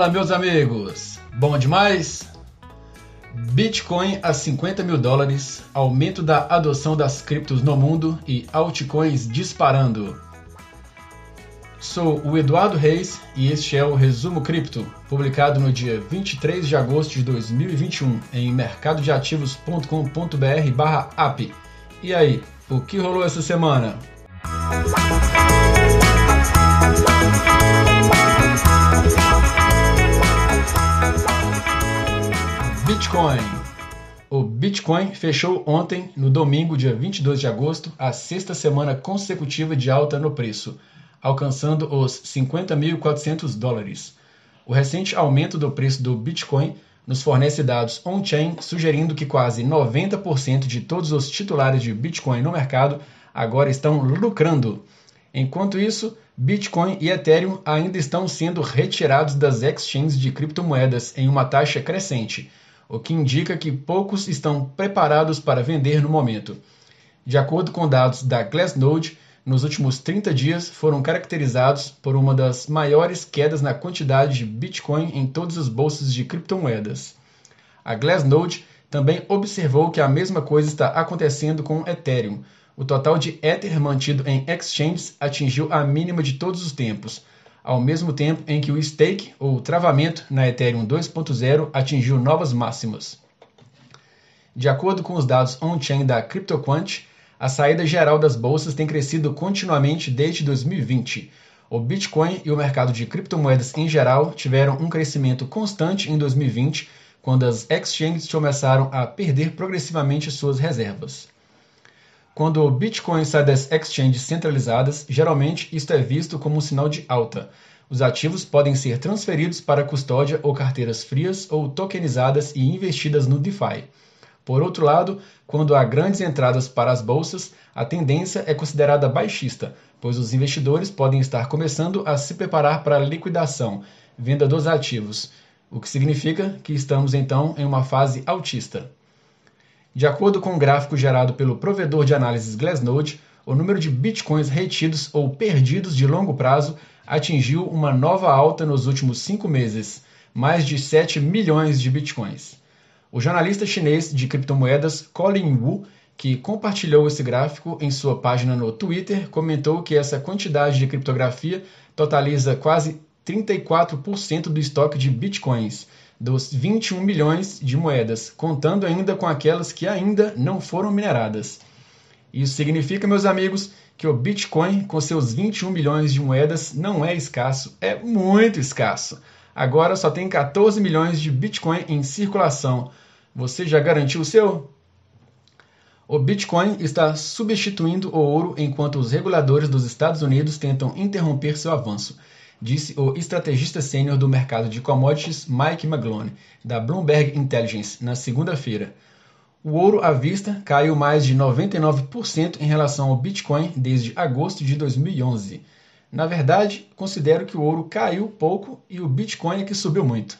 Fala, meus amigos! Bom demais? Bitcoin a 50 mil dólares, aumento da adoção das criptos no mundo e altcoins disparando. Sou o Eduardo Reis e este é o Resumo Cripto, publicado no dia 23 de agosto de 2021 em mercadodeativos.com.br/app. E aí, o que rolou essa semana? Bitcoin. O Bitcoin fechou ontem, no domingo, dia 22 de agosto, a sexta semana consecutiva de alta no preço, alcançando os 50.400 dólares. O recente aumento do preço do Bitcoin nos fornece dados on-chain sugerindo que quase 90% de todos os titulares de Bitcoin no mercado agora estão lucrando. Enquanto isso, Bitcoin e Ethereum ainda estão sendo retirados das exchanges de criptomoedas em uma taxa crescente o que indica que poucos estão preparados para vender no momento. De acordo com dados da Glassnode, nos últimos 30 dias foram caracterizados por uma das maiores quedas na quantidade de Bitcoin em todas as bolsas de criptomoedas. A Glassnode também observou que a mesma coisa está acontecendo com Ethereum. O total de Ether mantido em exchanges atingiu a mínima de todos os tempos, ao mesmo tempo em que o stake, ou travamento, na Ethereum 2.0 atingiu novas máximas. De acordo com os dados on-chain da CryptoQuant, a saída geral das bolsas tem crescido continuamente desde 2020. O Bitcoin e o mercado de criptomoedas em geral tiveram um crescimento constante em 2020, quando as exchanges começaram a perder progressivamente suas reservas. Quando o Bitcoin sai das exchanges centralizadas, geralmente isto é visto como um sinal de alta. Os ativos podem ser transferidos para custódia ou carteiras frias ou tokenizadas e investidas no DeFi. Por outro lado, quando há grandes entradas para as bolsas, a tendência é considerada baixista, pois os investidores podem estar começando a se preparar para a liquidação, venda dos ativos, o que significa que estamos então em uma fase altista. De acordo com o um gráfico gerado pelo provedor de análises Glassnode, o número de bitcoins retidos ou perdidos de longo prazo atingiu uma nova alta nos últimos cinco meses, mais de 7 milhões de bitcoins. O jornalista chinês de criptomoedas Colin Wu, que compartilhou esse gráfico em sua página no Twitter, comentou que essa quantidade de criptografia totaliza quase 34% do estoque de bitcoins dos 21 milhões de moedas, contando ainda com aquelas que ainda não foram mineradas. Isso significa, meus amigos, que o Bitcoin, com seus 21 milhões de moedas, não é escasso, é muito escasso. Agora só tem 14 milhões de Bitcoin em circulação. Você já garantiu o seu? O Bitcoin está substituindo o ouro enquanto os reguladores dos Estados Unidos tentam interromper seu avanço disse o estrategista sênior do mercado de commodities Mike Maglone, da Bloomberg Intelligence, na segunda-feira. O ouro à vista caiu mais de 99% em relação ao Bitcoin desde agosto de 2011. Na verdade, considero que o ouro caiu pouco e o Bitcoin é que subiu muito.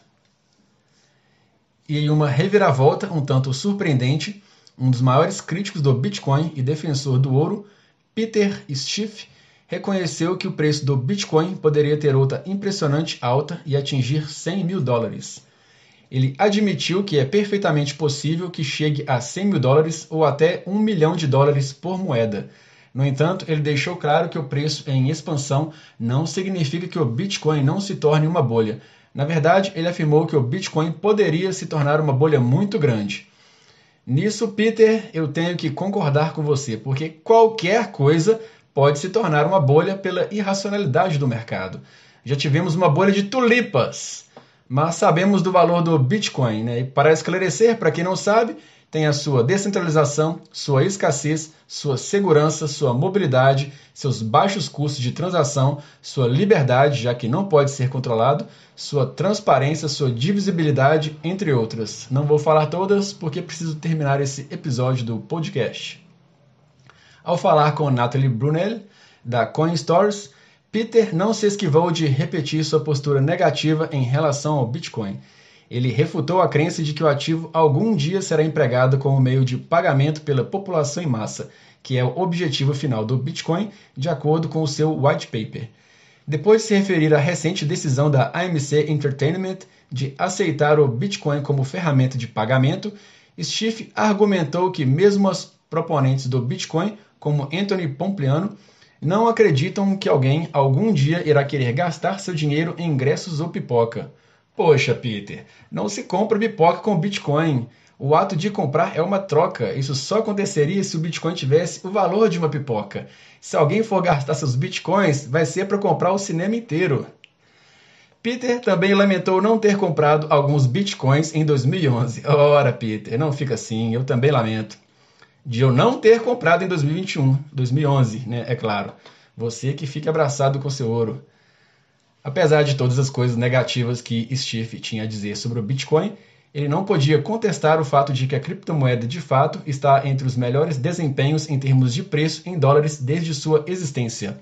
E em uma reviravolta um tanto surpreendente, um dos maiores críticos do Bitcoin e defensor do ouro, Peter Schiff, reconheceu que o preço do Bitcoin poderia ter outra impressionante alta e atingir 100 mil dólares. Ele admitiu que é perfeitamente possível que chegue a 100 mil dólares ou até 1 milhão de dólares por moeda. No entanto, ele deixou claro que o preço em expansão não significa que o Bitcoin não se torne uma bolha. Na verdade, ele afirmou que o Bitcoin poderia se tornar uma bolha muito grande. Nisso, Peter, eu tenho que concordar com você, porque qualquer coisa pode se tornar uma bolha pela irracionalidade do mercado. Já tivemos uma bolha de tulipas, mas sabemos do valor do Bitcoin. Né? E para esclarecer, para quem não sabe, tem a sua descentralização, sua escassez, sua segurança, sua mobilidade, seus baixos custos de transação, sua liberdade, já que não pode ser controlado, sua transparência, sua divisibilidade, entre outras. Não vou falar todas porque preciso terminar esse episódio do podcast. Ao falar com Natalie Brunel, da CoinStores, Peter não se esquivou de repetir sua postura negativa em relação ao Bitcoin. Ele refutou a crença de que o ativo algum dia será empregado como meio de pagamento pela população em massa, que é o objetivo final do Bitcoin, de acordo com o seu white paper. Depois de se referir à recente decisão da AMC Entertainment de aceitar o Bitcoin como ferramenta de pagamento, Schiff argumentou que mesmo os proponentes do Bitcoin, como Anthony Pompliano, não acreditam que alguém algum dia irá querer gastar seu dinheiro em ingressos ou pipoca. Poxa, Peter, não se compra pipoca com Bitcoin. O ato de comprar é uma troca. Isso só aconteceria se o Bitcoin tivesse o valor de uma pipoca. Se alguém for gastar seus Bitcoins, vai ser para comprar o cinema inteiro. Peter também lamentou não ter comprado alguns bitcoins em 2011. Ora, Peter, não fica assim, eu também lamento. De eu não ter comprado em 2021, 2011, né? É claro. Você que fica abraçado com seu ouro. Apesar de todas as coisas negativas que Steve tinha a dizer sobre o Bitcoin, ele não podia contestar o fato de que a criptomoeda de fato está entre os melhores desempenhos em termos de preço em dólares desde sua existência.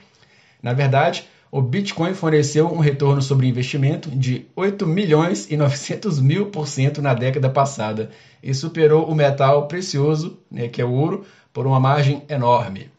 Na verdade, o Bitcoin forneceu um retorno sobre investimento de 8 milhões e 900 mil por cento na década passada e superou o metal precioso, né, que é o ouro, por uma margem enorme.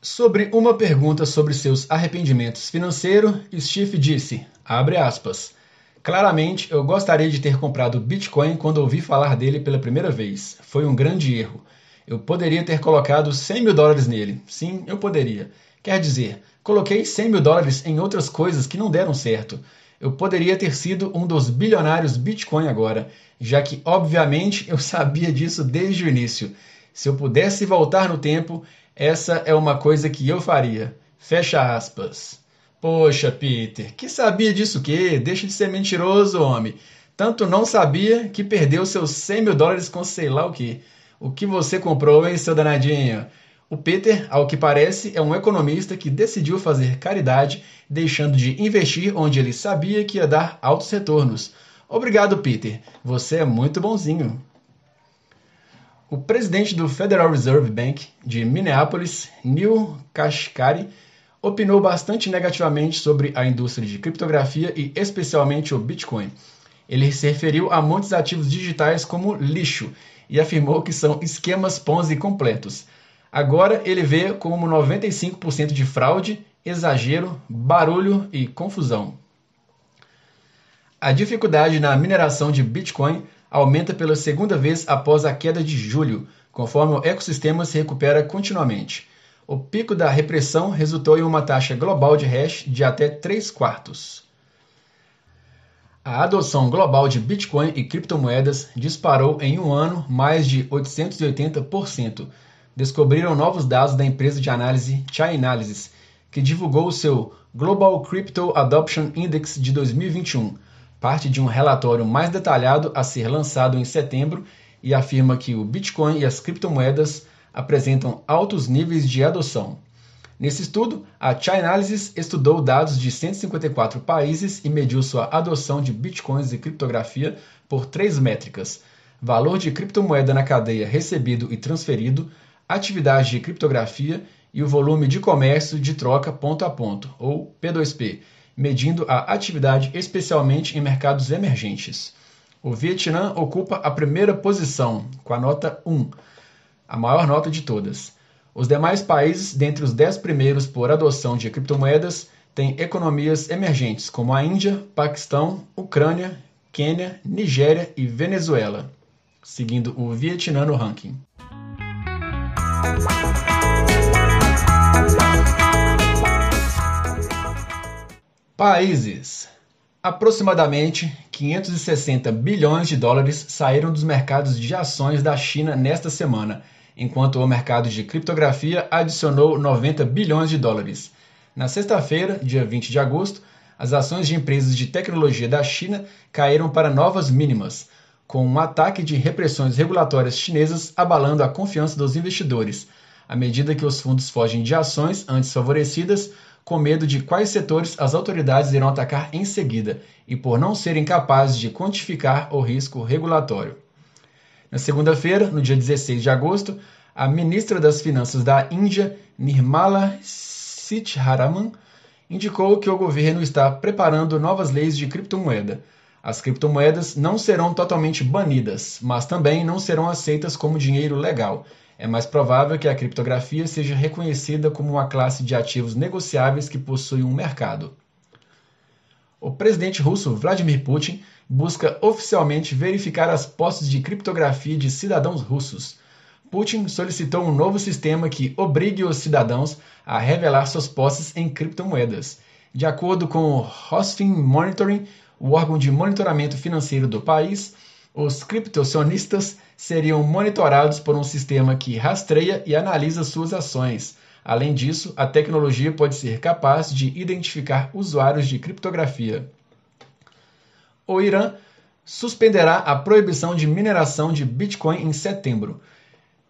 Sobre uma pergunta sobre seus arrependimentos financeiros, Steve disse, abre aspas, Claramente, eu gostaria de ter comprado Bitcoin quando ouvi falar dele pela primeira vez. Foi um grande erro. Eu poderia ter colocado 100 mil dólares nele. Sim, eu poderia. Quer dizer, Coloquei 100 mil dólares em outras coisas que não deram certo. Eu poderia ter sido um dos bilionários Bitcoin agora, já que, obviamente, eu sabia disso desde o início. Se eu pudesse voltar no tempo, essa é uma coisa que eu faria. Fecha aspas. Poxa, Peter, que sabia disso o quê? Deixa de ser mentiroso, homem. Tanto não sabia que perdeu seus 100 mil dólares com sei lá o que. O que você comprou, hein, seu danadinho? O Peter, ao que parece, é um economista que decidiu fazer caridade, deixando de investir onde ele sabia que ia dar altos retornos. Obrigado, Peter. Você é muito bonzinho. O presidente do Federal Reserve Bank de Minneapolis, Neil Kashkari, opinou bastante negativamente sobre a indústria de criptografia e especialmente o Bitcoin. Ele se referiu a muitos ativos digitais como lixo e afirmou que são esquemas Ponzi completos. Agora ele vê como 95% de fraude, exagero, barulho e confusão. A dificuldade na mineração de Bitcoin aumenta pela segunda vez após a queda de julho, conforme o ecossistema se recupera continuamente. O pico da repressão resultou em uma taxa global de hash de até 3 quartos. A adoção global de Bitcoin e criptomoedas disparou em um ano mais de 880%, descobriram novos dados da empresa de análise Chainalysis, que divulgou o seu Global Crypto Adoption Index de 2021, parte de um relatório mais detalhado a ser lançado em setembro e afirma que o Bitcoin e as criptomoedas apresentam altos níveis de adoção. Nesse estudo, a Chainalysis estudou dados de 154 países e mediu sua adoção de bitcoins e criptografia por três métricas: valor de criptomoeda na cadeia recebido e transferido, atividade de criptografia e o volume de comércio de troca ponto a ponto, ou P2P, medindo a atividade especialmente em mercados emergentes. O Vietnã ocupa a primeira posição, com a nota 1, a maior nota de todas. Os demais países, dentre os 10 primeiros por adoção de criptomoedas, têm economias emergentes, como a Índia, Paquistão, Ucrânia, Quênia, Nigéria e Venezuela, seguindo o Vietnã no ranking. Países. Aproximadamente 560 bilhões de dólares saíram dos mercados de ações da China nesta semana, enquanto o mercado de criptografia adicionou 90 bilhões de dólares. Na sexta-feira, dia 20 de agosto, as ações de empresas de tecnologia da China caíram para novas mínimas, com um ataque de repressões regulatórias chinesas abalando a confiança dos investidores, à medida que os fundos fogem de ações antes favorecidas, com medo de quais setores as autoridades irão atacar em seguida e por não serem capazes de quantificar o risco regulatório. Na segunda-feira, no dia 16 de agosto, a ministra das Finanças da Índia, Nirmala Sitharaman, indicou que o governo está preparando novas leis de criptomoeda as criptomoedas não serão totalmente banidas, mas também não serão aceitas como dinheiro legal. é mais provável que a criptografia seja reconhecida como uma classe de ativos negociáveis que possui um mercado. O presidente russo Vladimir Putin busca oficialmente verificar as posses de criptografia de cidadãos russos. Putin solicitou um novo sistema que obrigue os cidadãos a revelar suas posses em criptomoedas. De acordo com o Rosfin Monitoring, o órgão de monitoramento financeiro do país, os criptoacionistas seriam monitorados por um sistema que rastreia e analisa suas ações. Além disso, a tecnologia pode ser capaz de identificar usuários de criptografia. O Irã suspenderá a proibição de mineração de Bitcoin em setembro.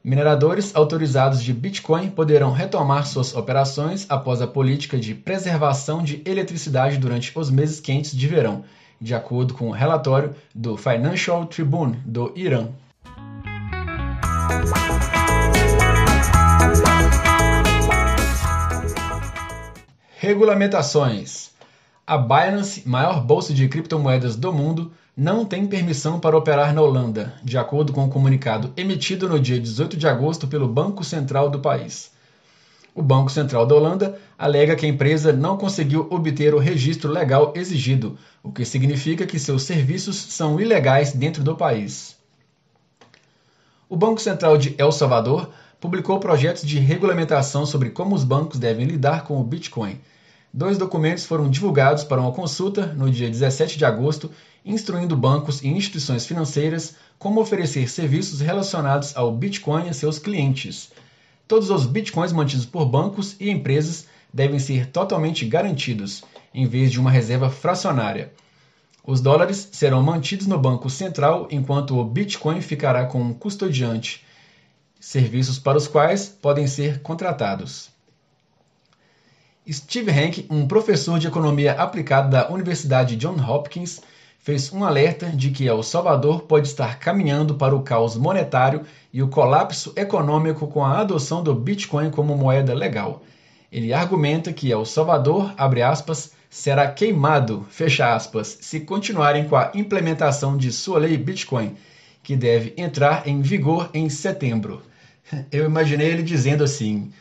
Mineradores autorizados de Bitcoin poderão retomar suas operações após a política de preservação de eletricidade durante os meses quentes de verão, de acordo com o relatório do Financial Tribune do Irã. Regulamentações. A Binance, maior bolsa de criptomoedas do mundo, não tem permissão para operar na Holanda, de acordo com o um comunicado emitido no dia 18 de agosto pelo Banco Central do país. O Banco Central da Holanda alega que a empresa não conseguiu obter o registro legal exigido, o que significa que seus serviços são ilegais dentro do país. O Banco Central de El Salvador publicou projetos de regulamentação sobre como os bancos devem lidar com o Bitcoin. Dois documentos foram divulgados para uma consulta no dia 17 de agosto instruindo bancos e instituições financeiras como oferecer serviços relacionados ao Bitcoin a seus clientes. Todos os Bitcoins mantidos por bancos e empresas devem ser totalmente garantidos, em vez de uma reserva fracionária. Os dólares serão mantidos no Banco Central enquanto o Bitcoin ficará com um custodiante, serviços para os quais podem ser contratados. Steve Hank, um professor de economia aplicada da Universidade Johns Hopkins, fez um alerta de que El Salvador pode estar caminhando para o caos monetário e o colapso econômico com a adoção do Bitcoin como moeda legal. Ele argumenta que El Salvador, aspas, será queimado, aspas, se continuarem com a implementação de sua lei Bitcoin, que deve entrar em vigor em setembro. Eu imaginei ele dizendo assim: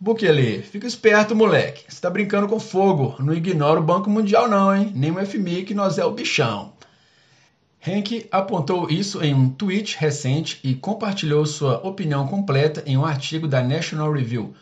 Bukele, fica esperto, moleque. Você tá brincando com fogo. Não ignora o Banco Mundial, não, hein? Nem o FMI, que nós é o bichão. Henke apontou isso em um tweet recente e compartilhou sua opinião completa em um artigo da National Review.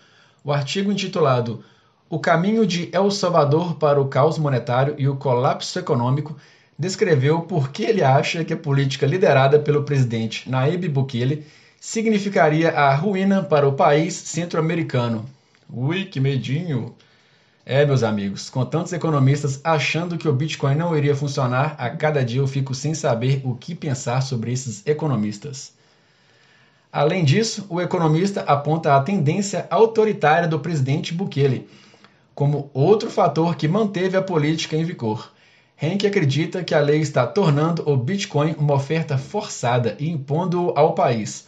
O artigo intitulado O caminho de El Salvador para o caos monetário e o colapso econômico descreveu por que ele acha que a política liderada pelo presidente Nayib Bukele significaria a ruína para o país centro-americano. Ui, que medinho! É, meus amigos, com tantos economistas achando que o Bitcoin não iria funcionar, a cada dia eu fico sem saber o que pensar sobre esses economistas. Além disso, o economista aponta a tendência autoritária do presidente Bukele como outro fator que manteve a política em vigor. Henk acredita que a lei está tornando o Bitcoin uma oferta forçada e impondo-o ao país,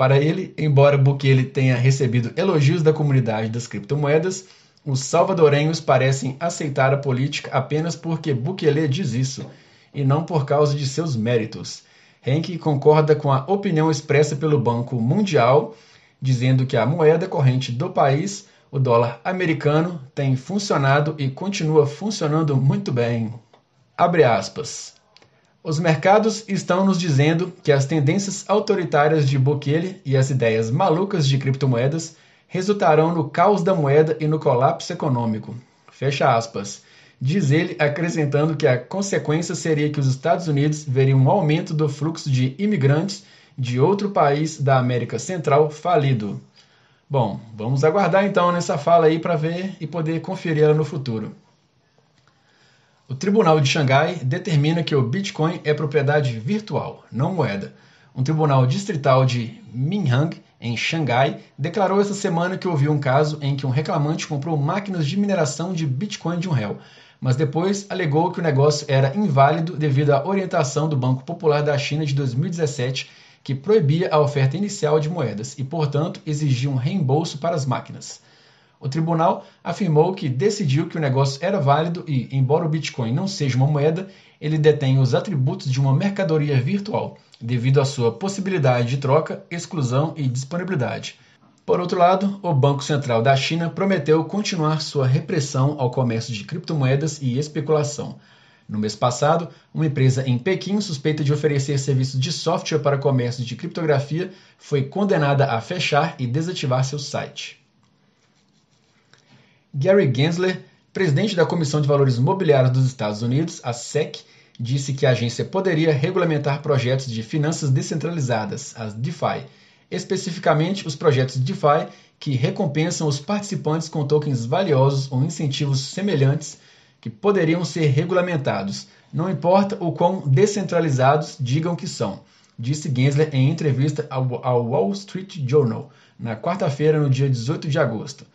para ele, embora Bukele tenha recebido elogios da comunidade das criptomoedas, os salvadorenhos parecem aceitar a política apenas porque Bukele diz isso, e não por causa de seus méritos. Henke concorda com a opinião expressa pelo Banco Mundial, dizendo que a moeda corrente do país, o dólar americano, tem funcionado e continua funcionando muito bem. Abre aspas. Os mercados estão nos dizendo que as tendências autoritárias de Bukele e as ideias malucas de criptomoedas resultarão no caos da moeda e no colapso econômico. Fecha aspas. Diz ele, acrescentando que a consequência seria que os Estados Unidos veriam um aumento do fluxo de imigrantes de outro país da América Central falido. Bom, vamos aguardar então nessa fala aí para ver e poder conferir ela no futuro. O Tribunal de Xangai determina que o Bitcoin é propriedade virtual, não moeda. Um tribunal distrital de Minhang, em Xangai, declarou esta semana que ouviu um caso em que um reclamante comprou máquinas de mineração de Bitcoin de um réu, mas depois alegou que o negócio era inválido devido à orientação do Banco Popular da China de 2017, que proibia a oferta inicial de moedas e, portanto, exigia um reembolso para as máquinas. O tribunal afirmou que decidiu que o negócio era válido e, embora o Bitcoin não seja uma moeda, ele detém os atributos de uma mercadoria virtual, devido à sua possibilidade de troca, exclusão e disponibilidade. Por outro lado, o Banco Central da China prometeu continuar sua repressão ao comércio de criptomoedas e especulação. No mês passado, uma empresa em Pequim suspeita de oferecer serviços de software para comércio de criptografia foi condenada a fechar e desativar seu site. Gary Gensler, presidente da Comissão de Valores Mobiliários dos Estados Unidos, a SEC, disse que a agência poderia regulamentar projetos de finanças descentralizadas, as DeFi, especificamente os projetos DeFi que recompensam os participantes com tokens valiosos ou incentivos semelhantes que poderiam ser regulamentados, não importa o quão descentralizados digam que são, disse Gensler em entrevista ao Wall Street Journal na quarta-feira, no dia 18 de agosto.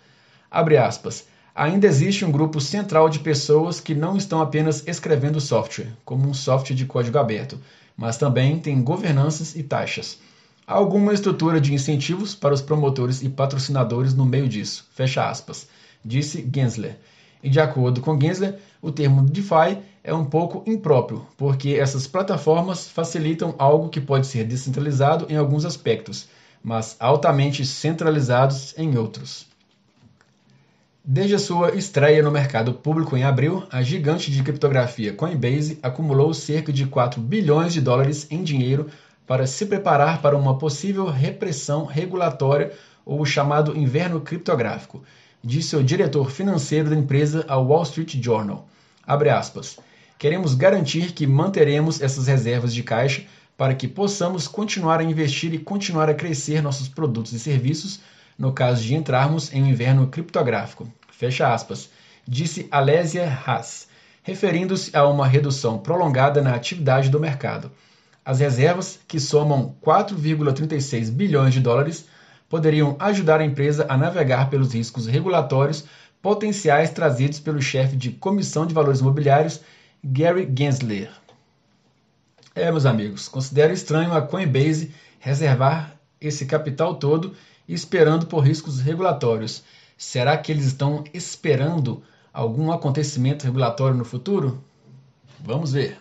Abre aspas. Ainda existe um grupo central de pessoas que não estão apenas escrevendo software, como um software de código aberto, mas também tem governanças e taxas. Há alguma estrutura de incentivos para os promotores e patrocinadores no meio disso. Fecha aspas. Disse Gensler. E de acordo com Gensler, o termo DeFi é um pouco impróprio, porque essas plataformas facilitam algo que pode ser descentralizado em alguns aspectos, mas altamente centralizados em outros. Desde a sua estreia no mercado público em abril, a gigante de criptografia Coinbase acumulou cerca de 4 bilhões de dólares em dinheiro para se preparar para uma possível repressão regulatória ou o chamado inverno criptográfico, disse o diretor financeiro da empresa ao Wall Street Journal. Aspas, Queremos garantir que manteremos essas reservas de caixa para que possamos continuar a investir e continuar a crescer nossos produtos e serviços no caso de entrarmos em um inverno criptográfico. Fecha aspas, disse Alésia Haas, referindo-se a uma redução prolongada na atividade do mercado. As reservas, que somam 4,36 bilhões de dólares, poderiam ajudar a empresa a navegar pelos riscos regulatórios potenciais trazidos pelo chefe de Comissão de Valores Imobiliários, Gary Gensler. É, meus amigos, considero estranho a Coinbase reservar esse capital todo esperando por riscos regulatórios. Será que eles estão esperando algum acontecimento regulatório no futuro? Vamos ver.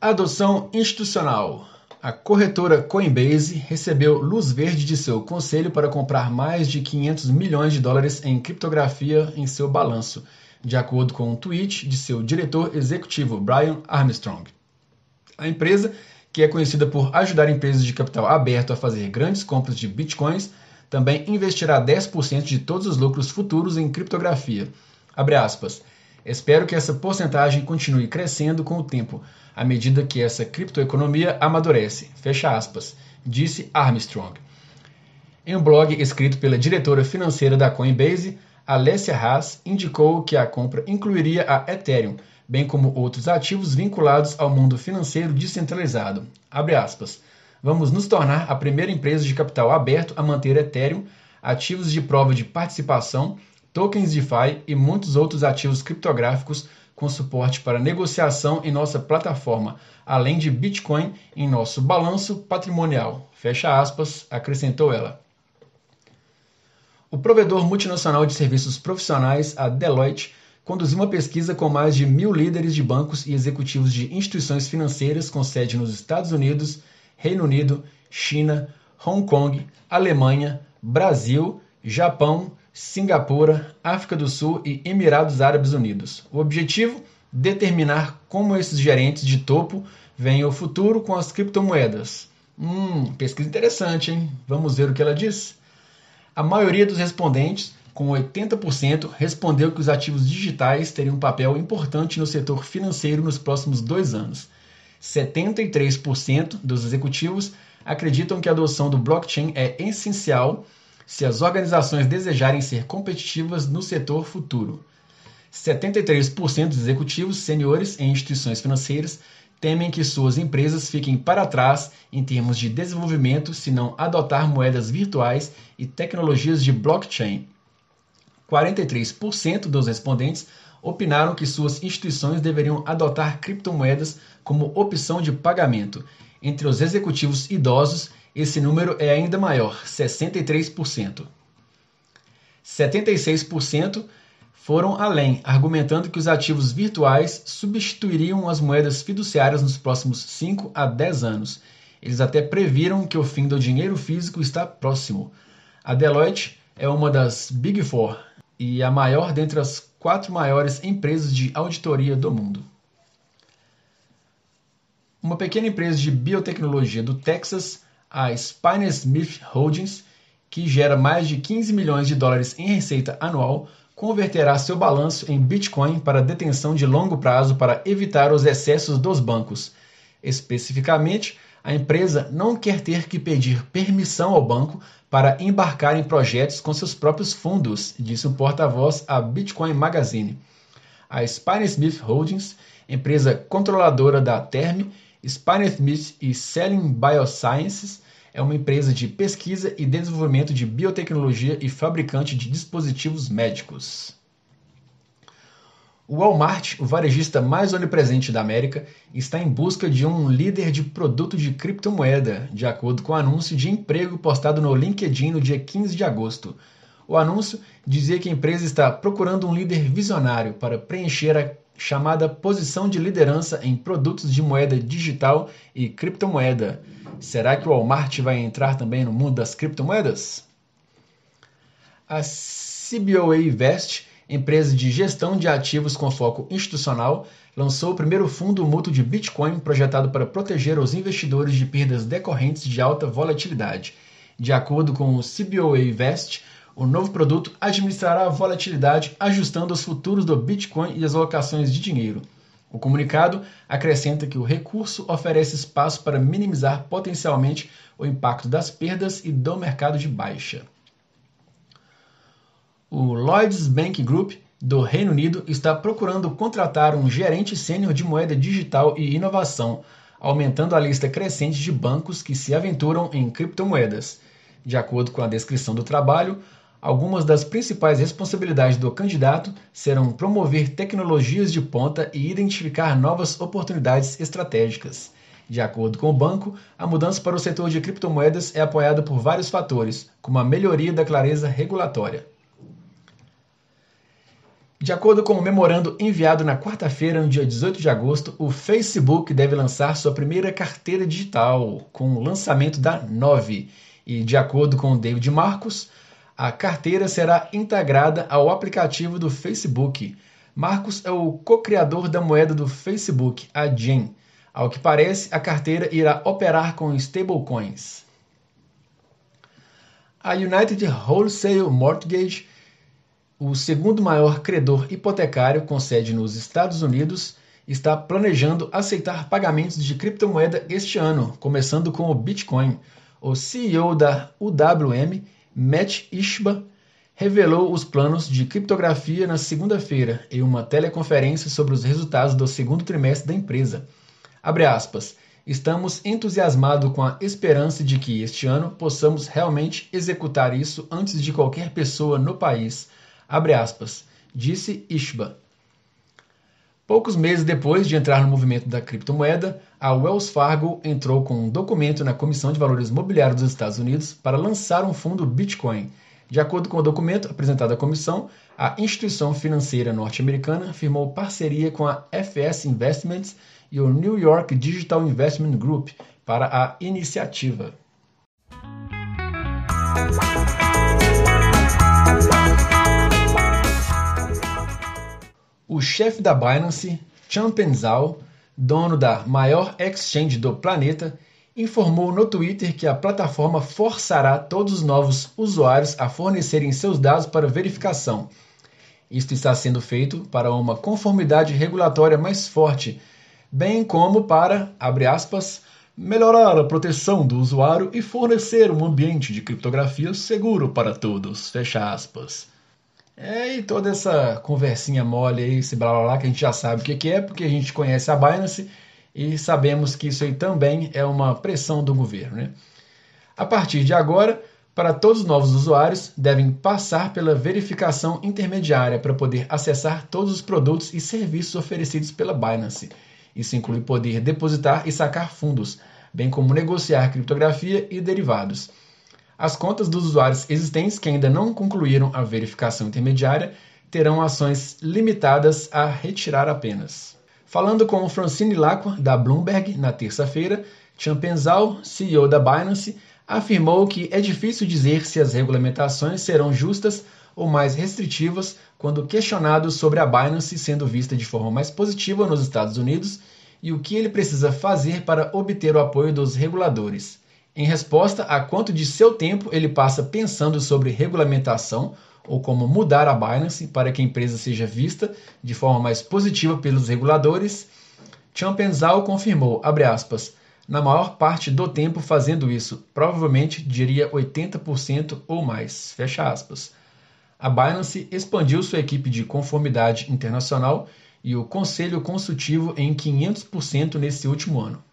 Adoção institucional. A corretora Coinbase recebeu luz verde de seu conselho para comprar mais de 500 milhões de dólares em criptografia em seu balanço, de acordo com um tweet de seu diretor executivo, Brian Armstrong. A empresa, que é conhecida por ajudar empresas de capital aberto a fazer grandes compras de bitcoins, também investirá 10% de todos os lucros futuros em criptografia. Espero que essa porcentagem continue crescendo com o tempo, à medida que essa criptoeconomia amadurece. Fecha aspas, disse Armstrong. Em um blog escrito pela diretora financeira da Coinbase, Alessia Haas indicou que a compra incluiria a Ethereum, bem como outros ativos vinculados ao mundo financeiro descentralizado. Vamos nos tornar a primeira empresa de capital aberto a manter Ethereum, ativos de prova de participação, tokens DeFi e muitos outros ativos criptográficos com suporte para negociação em nossa plataforma, além de Bitcoin em nosso balanço patrimonial. Fecha aspas, acrescentou ela. O provedor multinacional de serviços profissionais, a Deloitte, conduziu uma pesquisa com mais de mil líderes de bancos e executivos de instituições financeiras com sede nos Estados Unidos, Reino Unido, China, Hong Kong, Alemanha, Brasil, Japão, Singapura, África do Sul e Emirados Árabes Unidos. O objetivo? Determinar como esses gerentes de topo veem o futuro com as criptomoedas. Hum, pesquisa interessante, hein? Vamos ver o que ela diz? A maioria dos respondentes, com 80%, respondeu que os ativos digitais teriam um papel importante no setor financeiro nos próximos dois anos. 73% dos executivos acreditam que a adoção do blockchain é essencial se as organizações desejarem ser competitivas no setor futuro. 73% dos executivos seniores em instituições financeiras temem que suas empresas fiquem para trás em termos de desenvolvimento se não adotar moedas virtuais e tecnologias de blockchain. 43% dos respondentes opinaram que suas instituições deveriam adotar criptomoedas como opção de pagamento, Entre os executivos idosos, esse número é ainda maior, 63%. 76% foram além, argumentando que os ativos virtuais substituiriam as moedas fiduciárias nos próximos 5 a 10 anos. Eles até previram que o fim do dinheiro físico está próximo. A Deloitte é uma das Big Four e a maior dentre as quatro maiores empresas de auditoria do mundo. Uma pequena empresa de biotecnologia do Texas, a Spine Smith Holdings, que gera mais de 15 milhões de dólares em receita anual, converterá seu balanço em Bitcoin para detenção de longo prazo para evitar os excessos dos bancos. Especificamente, a empresa não quer ter que pedir permissão ao banco para embarcar em projetos com seus próprios fundos, disse um porta-voz à Bitcoin Magazine. A Spine Smith Holdings, empresa controladora da Term, Spine Smith e Selling Biosciences, é uma empresa de pesquisa e desenvolvimento de biotecnologia e fabricante de dispositivos médicos. O Walmart, o varejista mais onipresente da América, está em busca de um líder de produto de criptomoeda, de acordo com o anúncio de emprego postado no LinkedIn no dia 15 de agosto. O anúncio dizia que a empresa está procurando um líder visionário para preencher a chamada posição de liderança em produtos de moeda digital e criptomoeda. Será que o Walmart vai entrar também no mundo das criptomoedas? A CBOA Invest, empresa de gestão de ativos com foco institucional, lançou o primeiro fundo mútuo de Bitcoin projetado para proteger os investidores de perdas decorrentes de alta volatilidade. De acordo com o CBOA Invest, o novo produto administrará a volatilidade ajustando os futuros do Bitcoin e as alocações de dinheiro. O comunicado acrescenta que o recurso oferece espaço para minimizar potencialmente o impacto das perdas e do mercado de baixa. O Lloyds Bank Group do Reino Unido está procurando contratar um gerente sênior de moeda digital e inovação, aumentando a lista crescente de bancos que se aventuram em criptomoedas. De acordo com a descrição do trabalho, Algumas das principais responsabilidades do candidato serão promover tecnologias de ponta e identificar novas oportunidades estratégicas. De acordo com o banco, a mudança para o setor de criptomoedas é apoiada por vários fatores, como a melhoria da clareza regulatória. De acordo com o memorando enviado na quarta-feira, no dia 18 de agosto, o Facebook deve lançar sua primeira carteira digital, com o lançamento da 9. E, de acordo com David Marcos, a carteira será integrada ao aplicativo do Facebook. Marcos é o co-criador da moeda do Facebook, a GEM. Ao que parece, a carteira irá operar com stablecoins. A United Wholesale Mortgage, o segundo maior credor hipotecário com sede nos Estados Unidos, está planejando aceitar pagamentos de criptomoeda este ano, começando com o Bitcoin. O CEO da UWM Matt Ishba revelou os planos de criptografia na segunda-feira em uma teleconferência sobre os resultados do segundo trimestre da empresa. Aspas, Estamos entusiasmados com a esperança de que este ano possamos realmente executar isso antes de qualquer pessoa no país. Aspas, disse Ishba. Poucos meses depois de entrar no movimento da criptomoeda, a Wells Fargo entrou com um documento na Comissão de Valores Mobiliários dos Estados Unidos para lançar um fundo Bitcoin. De acordo com o documento apresentado à comissão, a instituição financeira norte-americana firmou parceria com a FS Investments e o New York Digital Investment Group para a iniciativa. O chefe da Binance, Changpeng Zhao, dono da maior exchange do planeta, informou no Twitter que a plataforma forçará todos os novos usuários a fornecerem seus dados para verificação. Isto está sendo feito para uma conformidade regulatória mais forte, bem como para, abre aspas, melhorar a proteção do usuário e fornecer um ambiente de criptografia seguro para todos, fecha aspas. É, e toda essa conversinha mole aí, esse blá blá blá, que a gente já sabe o que, que é, porque a gente conhece a Binance e sabemos que isso aí também é uma pressão do governo. Né? A partir de agora, para todos os novos usuários, devem passar pela verificação intermediária para poder acessar todos os produtos e serviços oferecidos pela Binance. Isso inclui poder depositar e sacar fundos, bem como negociar criptografia e derivados. As contas dos usuários existentes que ainda não concluíram a verificação intermediária terão ações limitadas a retirar apenas. Falando com Francine Lacqua, da Bloomberg, na terça-feira, Champenzal, CEO da Binance, afirmou que é difícil dizer se as regulamentações serão justas ou mais restritivas quando questionado sobre a Binance sendo vista de forma mais positiva nos Estados Unidos e o que ele precisa fazer para obter o apoio dos reguladores. Em resposta a quanto de seu tempo ele passa pensando sobre regulamentação ou como mudar a Binance para que a empresa seja vista de forma mais positiva pelos reguladores, Champenzal confirmou, aspas, na maior parte do tempo fazendo isso, provavelmente diria 80% ou mais, fecha aspas. A Binance expandiu sua equipe de conformidade internacional e o conselho consultivo em 500% nesse último ano.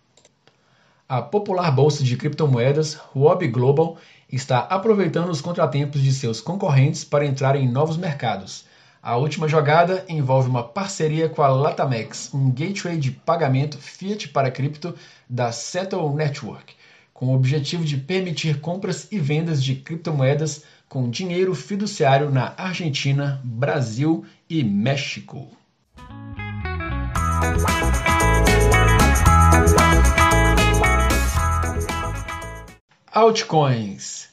A popular bolsa de criptomoedas Huobi Global está aproveitando os contratempos de seus concorrentes para entrar em novos mercados. A última jogada envolve uma parceria com a Latamex, um gateway de pagamento fiat para cripto da Settle Network, com o objetivo de permitir compras e vendas de criptomoedas com dinheiro fiduciário na Argentina, Brasil e México. Altcoins.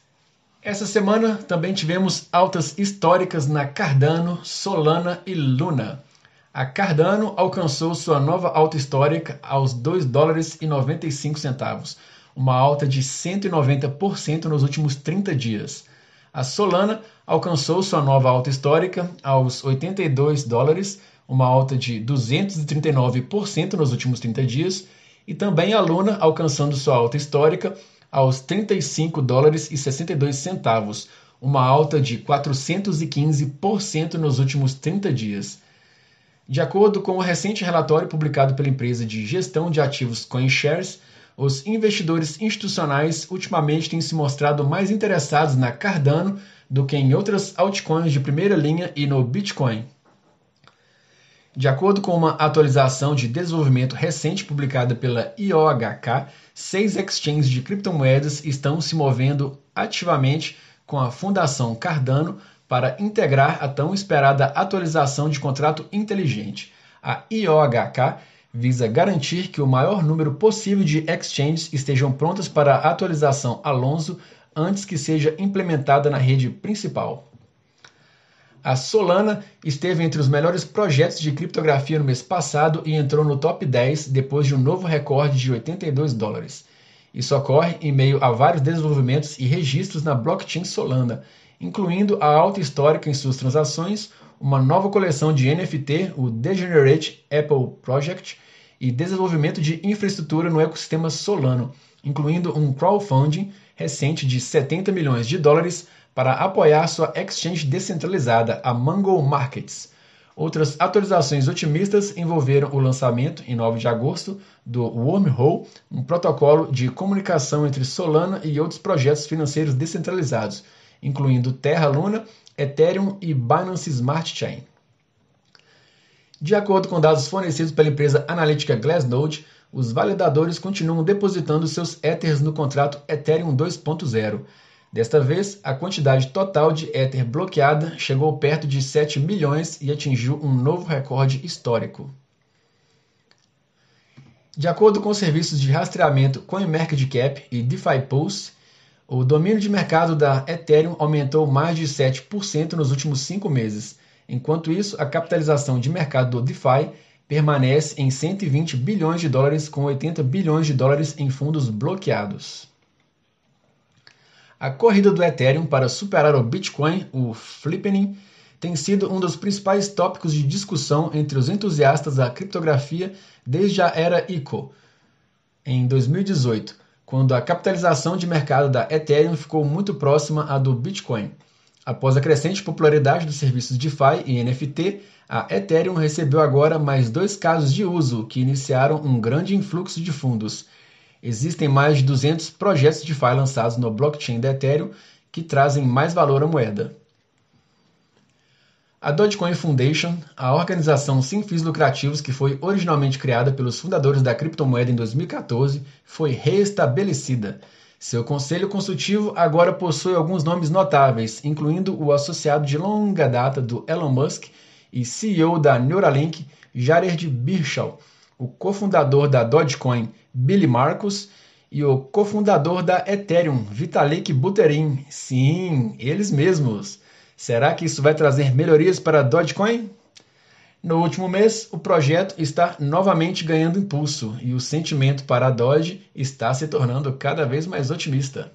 Essa semana também tivemos altas históricas na Cardano, Solana e Luna. A Cardano alcançou sua nova alta histórica aos 2 dólares e 95 centavos, uma alta de 190% nos últimos 30 dias. A Solana alcançou sua nova alta histórica aos 82 dólares, uma alta de 239% nos últimos 30 dias, e também a Luna alcançando sua alta histórica aos 35 dólares e 62 centavos, uma alta de 415% nos últimos 30 dias. De acordo com o recente relatório publicado pela empresa de gestão de ativos CoinShares, os investidores institucionais ultimamente têm se mostrado mais interessados na Cardano do que em outras altcoins de primeira linha e no Bitcoin. De acordo com uma atualização de desenvolvimento recente publicada pela IOHK, seis exchanges de criptomoedas estão se movendo ativamente com a Fundação Cardano para integrar a tão esperada atualização de contrato inteligente. A IOHK visa garantir que o maior número possível de exchanges estejam prontas para a atualização Alonso antes que seja implementada na rede principal. A Solana esteve entre os melhores projetos de criptografia no mês passado e entrou no top 10 depois de um novo recorde de 82 dólares. Isso ocorre em meio a vários desenvolvimentos e registros na blockchain Solana, incluindo a alta histórica em suas transações, uma nova coleção de NFT, o Degenerate Apple Project, e desenvolvimento de infraestrutura no ecossistema Solano, incluindo um crowdfunding recente de 70 milhões de dólares para apoiar sua exchange descentralizada, a Mango Markets. Outras atualizações otimistas envolveram o lançamento, em 9 de agosto, do Wormhole, um protocolo de comunicação entre Solana e outros projetos financeiros descentralizados, incluindo Terra Luna, Ethereum e Binance Smart Chain. De acordo com dados fornecidos pela empresa analítica Glassnode, os validadores continuam depositando seus Ethers no contrato Ethereum 2.0. Desta vez, a quantidade total de Ether bloqueada chegou perto de 7 milhões e atingiu um novo recorde histórico. De acordo com os serviços de rastreamento CoinMarketCap e DeFi Pulse, o domínio de mercado da Ethereum aumentou mais de 7% nos últimos cinco meses. Enquanto isso, a capitalização de mercado do DeFi permanece em 120 bilhões de dólares, com 80 bilhões de dólares em fundos bloqueados. A corrida do Ethereum para superar o Bitcoin, o Flippening, tem sido um dos principais tópicos de discussão entre os entusiastas da criptografia desde a era ICO, em 2018, quando a capitalização de mercado da Ethereum ficou muito próxima à do Bitcoin. Após a crescente popularidade dos serviços DeFi e NFT, a Ethereum recebeu agora mais dois casos de uso que iniciaram um grande influxo de fundos. Existem mais de 200 projetos de DeFi lançados no blockchain da Ethereum que trazem mais valor à moeda. A Dogecoin Foundation, a organização sem fins lucrativos que foi originalmente criada pelos fundadores da criptomoeda em 2014, foi reestabelecida. Seu conselho consultivo agora possui alguns nomes notáveis, incluindo o associado de longa data do Elon Musk e CEO da Neuralink, Jared Birchall, o cofundador da Dogecoin, Billy Marcos, e o cofundador da Ethereum, Vitalik Buterin. Sim, eles mesmos. Será que isso vai trazer melhorias para a Dogecoin? No último mês, o projeto está novamente ganhando impulso e o sentimento para a Doge está se tornando cada vez mais otimista.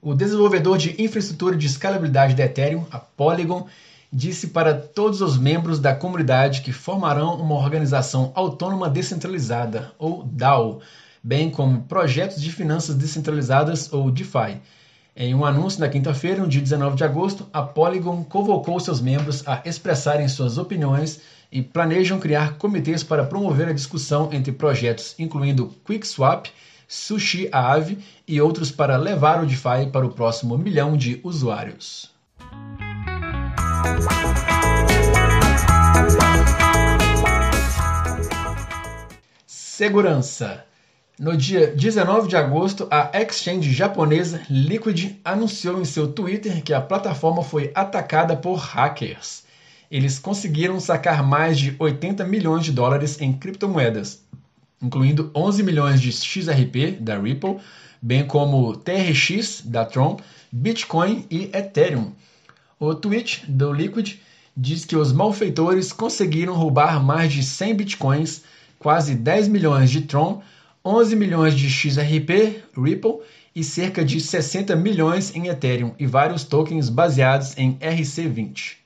O desenvolvedor de infraestrutura de escalabilidade da Ethereum, a Polygon, disse para todos os membros da comunidade que formarão uma organização autônoma descentralizada, ou DAO, bem como projetos de finanças descentralizadas, ou DeFi em um anúncio na quinta-feira, no dia 19 de agosto, a Polygon convocou seus membros a expressarem suas opiniões e planejam criar comitês para promover a discussão entre projetos, incluindo QuickSwap, Sushi Aave e outros para levar o DeFi para o próximo milhão de usuários. Segurança. No dia 19 de agosto, a exchange japonesa Liquid anunciou em seu Twitter que a plataforma foi atacada por hackers. Eles conseguiram sacar mais de 80 milhões de dólares em criptomoedas, incluindo 11 milhões de XRP da Ripple, bem como TRX da Tron, Bitcoin e Ethereum. O tweet do Liquid diz que os malfeitores conseguiram roubar mais de 100 bitcoins, quase 10 milhões de Tron 11 milhões de XRP, Ripple, e cerca de 60 milhões em Ethereum e vários tokens baseados em RC20.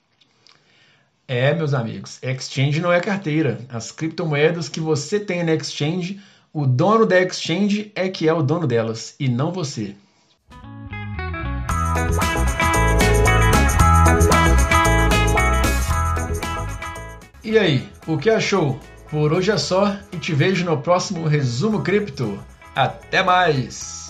É, meus amigos, exchange não é carteira. As criptomoedas que você tem na exchange, o dono da exchange é que é o dono delas e não você. E aí, o que achou? Por hoje é só e te vejo no próximo Resumo Cripto. Até mais!